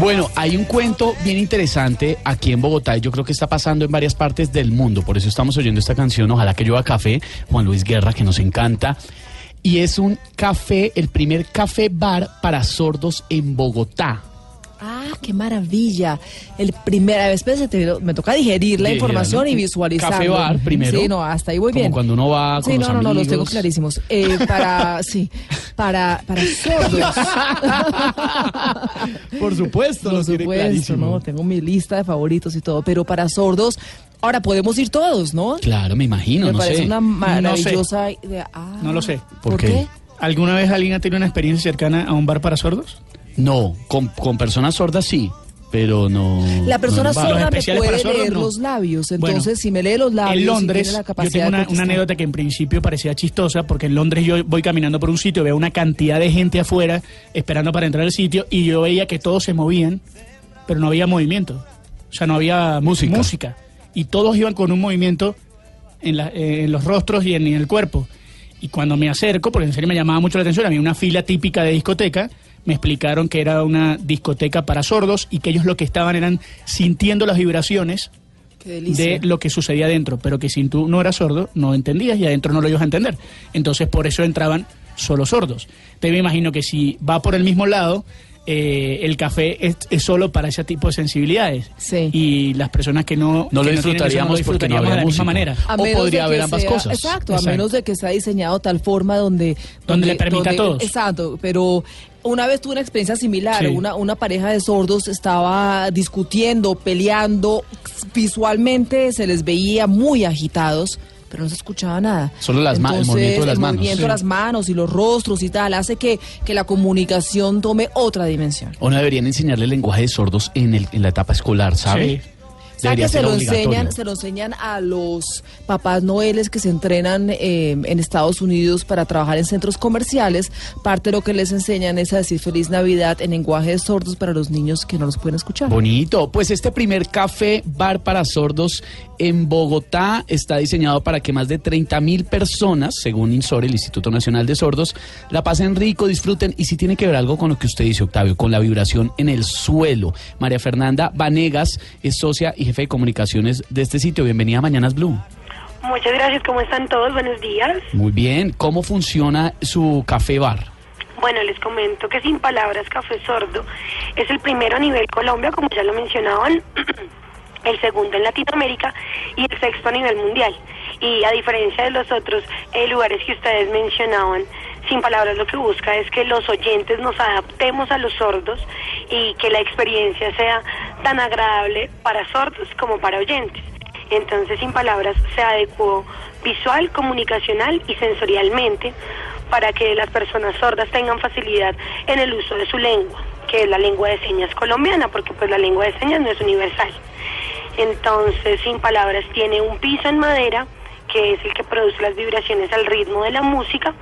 Bueno, hay un cuento bien interesante aquí en Bogotá y yo creo que está pasando en varias partes del mundo. Por eso estamos oyendo esta canción, Ojalá que llueva café, Juan Luis Guerra, que nos encanta. Y es un café, el primer café bar para sordos en Bogotá. Ah, qué maravilla. El primera vez me toca digerir la información y visualizarlo. Café bar primero. Sí, no, hasta ahí voy Como bien. cuando uno va con Sí, los no, no, no, los tengo clarísimos. Eh, para, sí, para, para sordos. Por supuesto, Por lo tiene supuesto, clarísimo. ¿no? Tengo mi lista de favoritos y todo, pero para sordos, ahora podemos ir todos, ¿no? Claro, me imagino, Me no parece sé. una maravillosa idea. Ah, No lo sé. ¿Por ¿Por, qué? qué? ¿Alguna vez alguien ha tenido una experiencia cercana a un bar para sordos? No, con, con personas sordas sí, pero no. La persona no sorda me puede sordos, leer no. los labios, entonces Bueno, si me lee los labios, en Londres, tiene la yo tengo una, anécdota que en principio parecía chistosa, porque en Londres yo voy caminando por un sitio, veo una cantidad de gente afuera esperando para entrar al sitio y yo veía que todos se movían, pero no había movimiento. O sea, no había Música. música. Y todos iban con un movimiento en, la- eh, en los rostros y en, en el cuerpo. Y cuando me acerco, porque en serio me llamaba mucho la atención, había una fila típica de discoteca, me explicaron que era una discoteca para sordos y que ellos lo que estaban eran sintiendo las vibraciones de lo que sucedía adentro, pero que si tú no eras sordo, no entendías y adentro no lo ibas a entender. Entonces, por eso entraban solo sordos. Te me imagino que si va por el mismo lado, eh, el café es, es solo para ese tipo de sensibilidades. Sí. Y las personas que no, No lo que tienen eso, disfrutaríamos porque no disfrutaríamos habría de la misma manera. A O podría haber ambas sea- cosas. Exacto, a menos de que sea diseñado tal forma donde... Donde le permita a todos. Exacto, pero una vez tuve una experiencia similar. Sí. Una, una pareja de sordos estaba discutiendo, peleando. Visualmente se les veía muy agitados. Pero no se escuchaba nada. Solo las ma- el movimiento de las el manos. movimiento de Sí. las manos y los rostros y tal hace que, que la comunicación tome otra dimensión. O no deberían enseñarle el lenguaje de sordos en, el, en la etapa escolar, ¿sabe? Sí. ¿Sabe que se lo, enseñan, se lo enseñan a los papás noeles que se entrenan eh, en Estados Unidos para trabajar en centros comerciales? Parte de lo que les enseñan es a decir feliz Navidad en lenguaje de sordos para los niños que no los pueden escuchar. Bonito. Pues este primer café bar para sordos en Bogotá está diseñado para que más de 30 mil personas, según INSOR, el Instituto Nacional de Sordos, la pasen rico, disfruten y si tiene que ver algo con lo que usted dice, Octavio, con la vibración en el suelo. María Fernanda Vanegas es socia y jefe de comunicaciones de este sitio. Bienvenida a Mañanas Blue. Muchas gracias, ¿cómo están todos? Buenos días. Muy bien. ¿Cómo funciona su café bar? Bueno, les comento que Sin Palabras Café Sordo es el primero a nivel Colombia, como ya lo mencionaban, el segundo en Latinoamérica y el sexto a nivel mundial. Y a diferencia de los otros eh, lugares que ustedes mencionaban, Sin Palabras lo que busca es que los oyentes nos adaptemos a los sordos y que la experiencia sea tan agradable para sordos como para oyentes. Entonces, Sin Palabras se adecuó visual, comunicacional y sensorialmente para que las personas sordas tengan facilidad en el uso de su lengua, que es la lengua de señas colombiana, porque pues la lengua de señas no es universal. Entonces, Sin Palabras tiene un piso en madera, que es el que produce las vibraciones al ritmo de la música,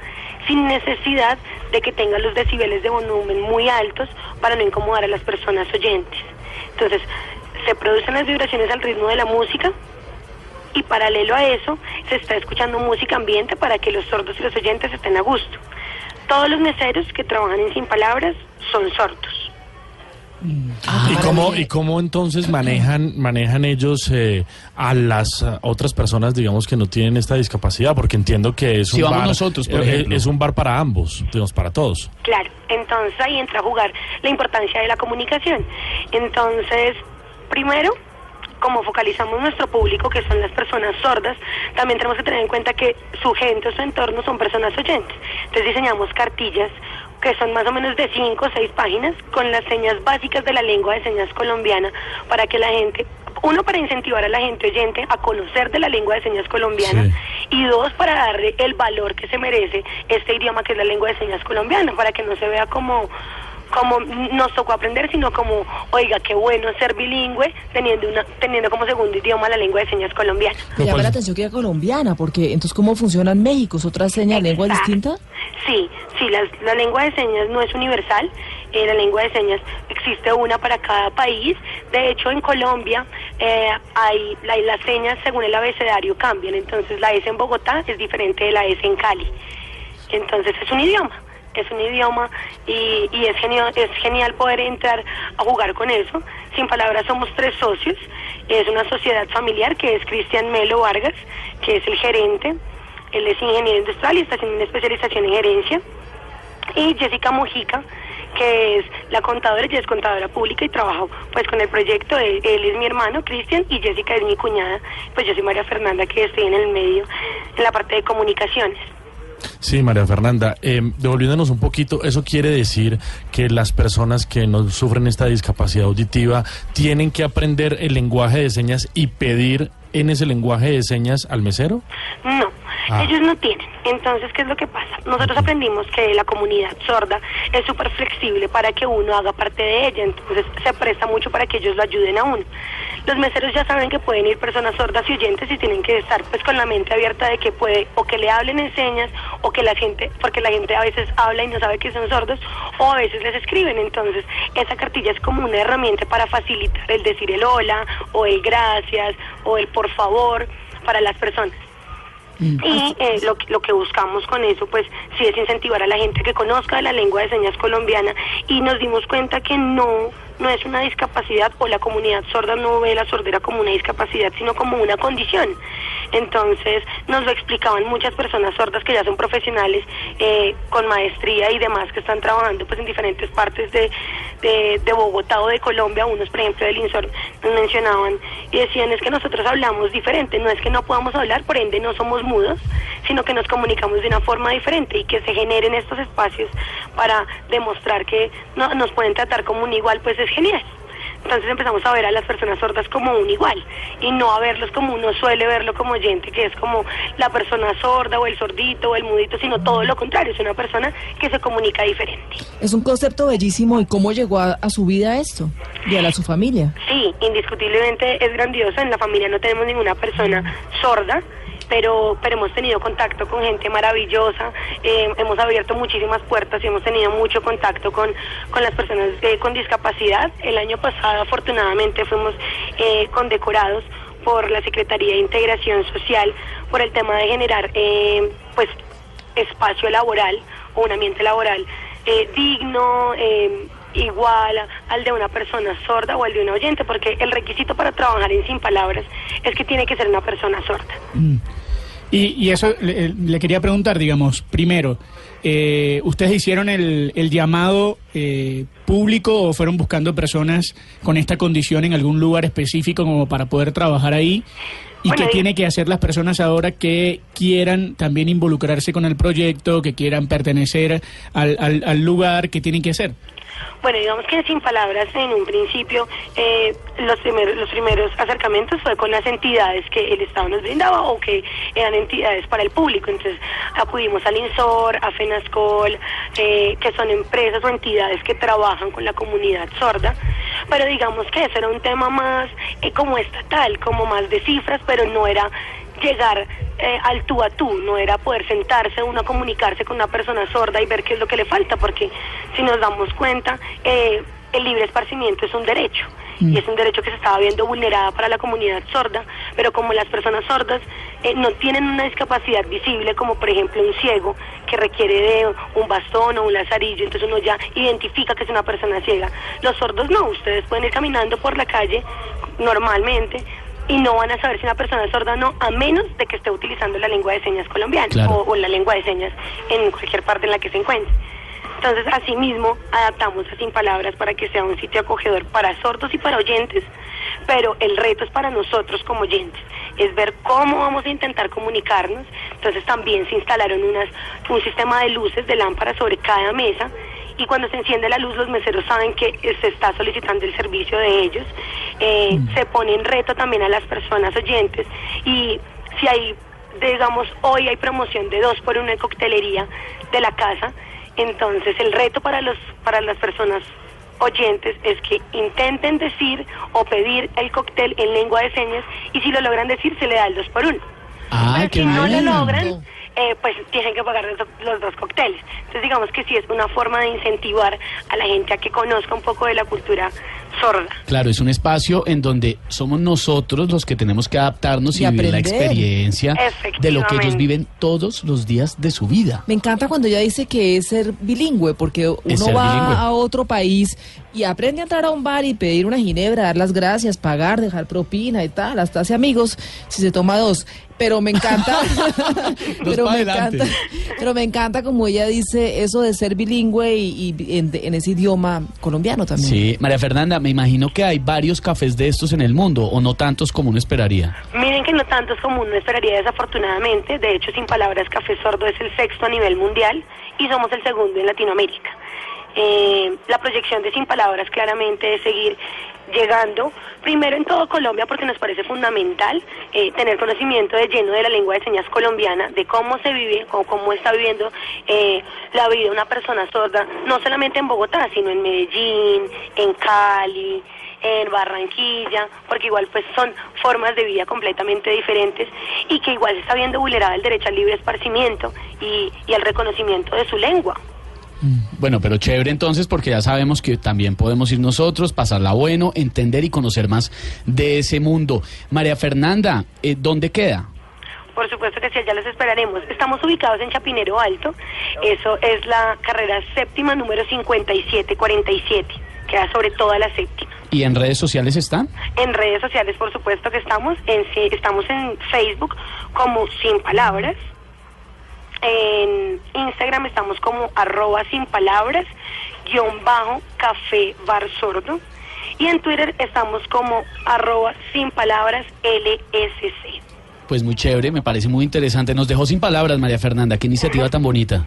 sin necesidad de que tenga los decibeles de volumen muy altos para no incomodar a las personas oyentes. Entonces, se producen las vibraciones al ritmo de la música, y paralelo a eso se está escuchando música ambiente para que los sordos y los oyentes estén a gusto. Todos los meseros que trabajan en Sin Palabras son sordos. Ah, ¿Y cómo, ¿Y cómo entonces manejan, manejan ellos eh, a las otras personas, digamos, que no tienen esta discapacidad? Porque entiendo que es Si un vamos bar. nosotros, por eh, ejemplo. Es un bar para ambos, digamos, para todos. Claro, entonces ahí entra a jugar la importancia de la comunicación. Entonces, primero, como focalizamos nuestro público, que son las personas sordas, también tenemos que tener en cuenta que su gente o su entorno son personas oyentes. Entonces diseñamos cartillas que son más o menos de 5 o 6 páginas con las señas básicas de la lengua de señas colombiana para que la gente, uno, para incentivar a la gente oyente a conocer de la lengua de señas colombiana Sí. y dos, para darle el valor que se merece este idioma que es la lengua de señas colombiana, para que no se vea como como nos tocó aprender, sino como, oiga, qué bueno ser bilingüe teniendo una teniendo como segundo idioma la lengua de señas colombiana. Me llama la atención que era colombiana, porque entonces ¿cómo funciona en México? ¿Es otra seña de lengua Exacto. distinta? Sí, sí, las- la, lengua de señas no es universal. eh, la lengua de señas existe una para cada país. De hecho, en Colombia eh, hay la- las señas según el abecedario cambian. Entonces, la S en Bogotá es diferente de la S en Cali. Entonces, es un idioma. Es un idioma y, y es, genial, es genial poder entrar a jugar con eso. Sin palabras somos tres socios, es una sociedad familiar que es Cristian Melo Vargas, que es el gerente, él es ingeniero industrial y está haciendo una especialización en gerencia, y Jessica Mojica, que es la contadora, ella es contadora pública y trabajo pues con el proyecto, él, él es mi hermano Cristian y Jessica es mi cuñada, pues yo soy María Fernanda que estoy en el medio, en la parte de comunicaciones. Sí, María Fernanda, eh, devolviéndonos un poquito, eso quiere decir que las personas que no sufren esta discapacidad auditiva tienen que aprender el lenguaje de señas y pedir en ese lenguaje de señas al mesero? No, Ah. ellos no tienen. Entonces, ¿qué es lo que pasa? Nosotros aprendimos que la comunidad sorda es súper flexible para que uno haga parte de ella, entonces se presta mucho para que ellos lo ayuden a uno. Los meseros ya saben que pueden ir personas sordas y oyentes y tienen que estar pues con la mente abierta de que puede o que le hablen en señas o que la gente, porque la gente a veces habla y no sabe que son sordos o a veces les escriben, entonces esa cartilla es como una herramienta para facilitar el decir el hola o el gracias o el por favor para las personas. Y eh, lo, que- lo que buscamos con eso, pues, sí es incentivar a la gente que conozca la lengua de señas colombiana y nos dimos cuenta que no, no es una discapacidad o la comunidad sorda no ve la sordera como una discapacidad, sino como una condición. Entonces, nos lo explicaban muchas personas sordas que ya son profesionales eh, con maestría y demás que están trabajando pues en diferentes partes de, de, Bogotá o de Colombia, unos por ejemplo del INSOR nos mencionaban y decían es que nosotros hablamos diferente, no es que no podamos hablar, por ende no somos mudos, sino que nos comunicamos de una forma diferente y que se generen estos espacios para demostrar que no, nos pueden tratar como un igual, pues es genial. Entonces empezamos a ver a las personas sordas como un igual y no a verlos como uno suele verlo como oyente, que es como la persona sorda o el sordito o el mudito, sino todo lo contrario, es una persona que se comunica diferente. Es un concepto bellísimo. ¿Y cómo llegó a, a su vida esto? Y a la su familia. Sí, indiscutiblemente es grandioso. En la familia no tenemos ninguna persona sorda, pero, pero hemos tenido contacto con gente maravillosa, eh, hemos abierto muchísimas puertas y hemos tenido mucho contacto con, con las personas eh, con discapacidad. El año pasado, afortunadamente, fuimos eh, condecorados por la Secretaría de Integración Social por el tema de generar, eh, pues, espacio laboral o un ambiente laboral eh, digno, igual al de una persona sorda o al de un oyente, porque el requisito para trabajar en Sin Palabras es que tiene que ser una persona sorda. Y, y eso le, le quería preguntar, digamos, primero, eh, ¿ustedes hicieron el, el llamado eh, público o fueron buscando personas con esta condición en algún lugar específico como para poder trabajar ahí? ¿Y Bueno, qué y- tienen que hacer las personas ahora que quieran también involucrarse con el proyecto, que quieran pertenecer al, al, al lugar? ¿Qué tienen que hacer? Bueno, digamos que sin palabras, en un principio, eh, los, primeros, los primeros acercamientos fue con las entidades que el Estado nos brindaba o que eran entidades para el público. Entonces, acudimos al INSOR, a FENASCOL, eh, que son empresas o entidades que trabajan con la comunidad sorda. Pero digamos que eso era un tema más eh, como estatal, como más de cifras, pero no era llegar eh, al tú a tú, no era poder sentarse uno a comunicarse con una persona sorda y ver qué es lo que le falta, porque si nos damos cuenta, eh, el libre esparcimiento es un derecho y es un derecho que se estaba viendo vulnerada para la comunidad sorda, pero como las personas sordas eh, no tienen una discapacidad visible, como por ejemplo un ciego que requiere de un bastón o un lazarillo, entonces uno ya identifica que es una persona ciega. Los sordos no, ustedes pueden ir caminando por la calle normalmente y no van a saber si una persona es sorda o no, a menos de que esté utilizando la lengua de señas colombiana Claro. o, o la lengua de señas en cualquier parte en la que se encuentre. Entonces, asimismo, adaptamos a Sin Palabras para que sea un sitio acogedor para sordos y para oyentes, pero el reto es para nosotros como oyentes, es ver cómo vamos a intentar comunicarnos. Entonces, también se instalaron unas, un sistema de luces, de lámparas sobre cada mesa, y cuando se enciende la luz, los meseros saben que se está solicitando el servicio de ellos. Eh, Se pone en reto también a las personas oyentes, y si hay digamos, hoy hay promoción de dos por una en coctelería de la casa, entonces el reto para los para las personas oyentes es que intenten decir o pedir el cóctel en lengua de señas y si lo logran decir se le da el dos por uno. Ah, Pero qué si no lo logran, eh, pues tienen que pagar los, los dos cócteles. Entonces digamos que sí es una forma de incentivar a la gente a que conozca un poco de la cultura sorda. Claro, es un espacio en donde somos nosotros los que tenemos que adaptarnos y, Y vivir la experiencia de lo que ellos viven todos los días de su vida. Me encanta cuando ella dice que es ser bilingüe, porque uno va bilingüe. a otro país y aprende a entrar a un bar y pedir una ginebra, dar las gracias, pagar, dejar propina y tal, hasta hace amigos si se toma dos. Pero me encanta, pero me encanta, pero me encanta como ella dice eso de ser bilingüe y, y en, en ese idioma colombiano también. Sí, María Fernanda, me imagino que hay varios cafés de estos en el mundo, o no tantos como uno esperaría. Miren que no tanto es como uno esperaría desafortunadamente. De hecho, sin palabras, Café Sordo es el sexto a nivel mundial y somos el segundo en Latinoamérica. Eh, la proyección de Sin Palabras claramente es seguir llegando, primero en todo Colombia, porque nos parece fundamental eh, tener conocimiento de lleno de la lengua de señas colombiana, de cómo se vive, o cómo está viviendo eh, la vida una persona sorda, no solamente en Bogotá, sino en Medellín, en Cali, en Barranquilla, porque igual pues son formas de vida completamente diferentes y que igual se está viendo vulnerada el derecho al libre esparcimiento y, y al reconocimiento de su lengua. Bueno, pero chévere entonces porque ya sabemos que también podemos ir nosotros, pasarla bueno, entender y conocer más de ese mundo. María Fernanda, eh, ¿dónde queda? Por supuesto que sí, ya los esperaremos. Estamos ubicados en Chapinero Alto, eso es la carrera séptima número 5747, queda sobre toda la séptima. ¿Y en redes sociales están? En redes sociales, por supuesto que estamos. En, estamos en Facebook como Sin Palabras. En Instagram estamos como arroba sin palabras, guion bajo, café bar sordo. Y en Twitter estamos como arroba sin palabras LSC. Pues muy chévere, me parece muy interesante. Nos dejó sin palabras, María Fernanda. Qué iniciativa tan bonita.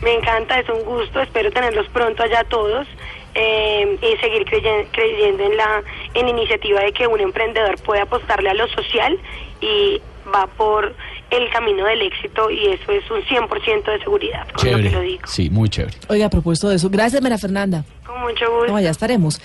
Me encanta, es un gusto, espero tenerlos pronto allá todos eh, y seguir creyen- creyendo en la, en iniciativa de que un emprendedor puede apostarle a lo social y va por el camino del éxito y eso es un 100% de seguridad, con lo que lo Chévere. digo. Sí, muy chévere. Oiga, a propósito de eso, gracias María Fernanda. Con mucho gusto. No, ya estaremos.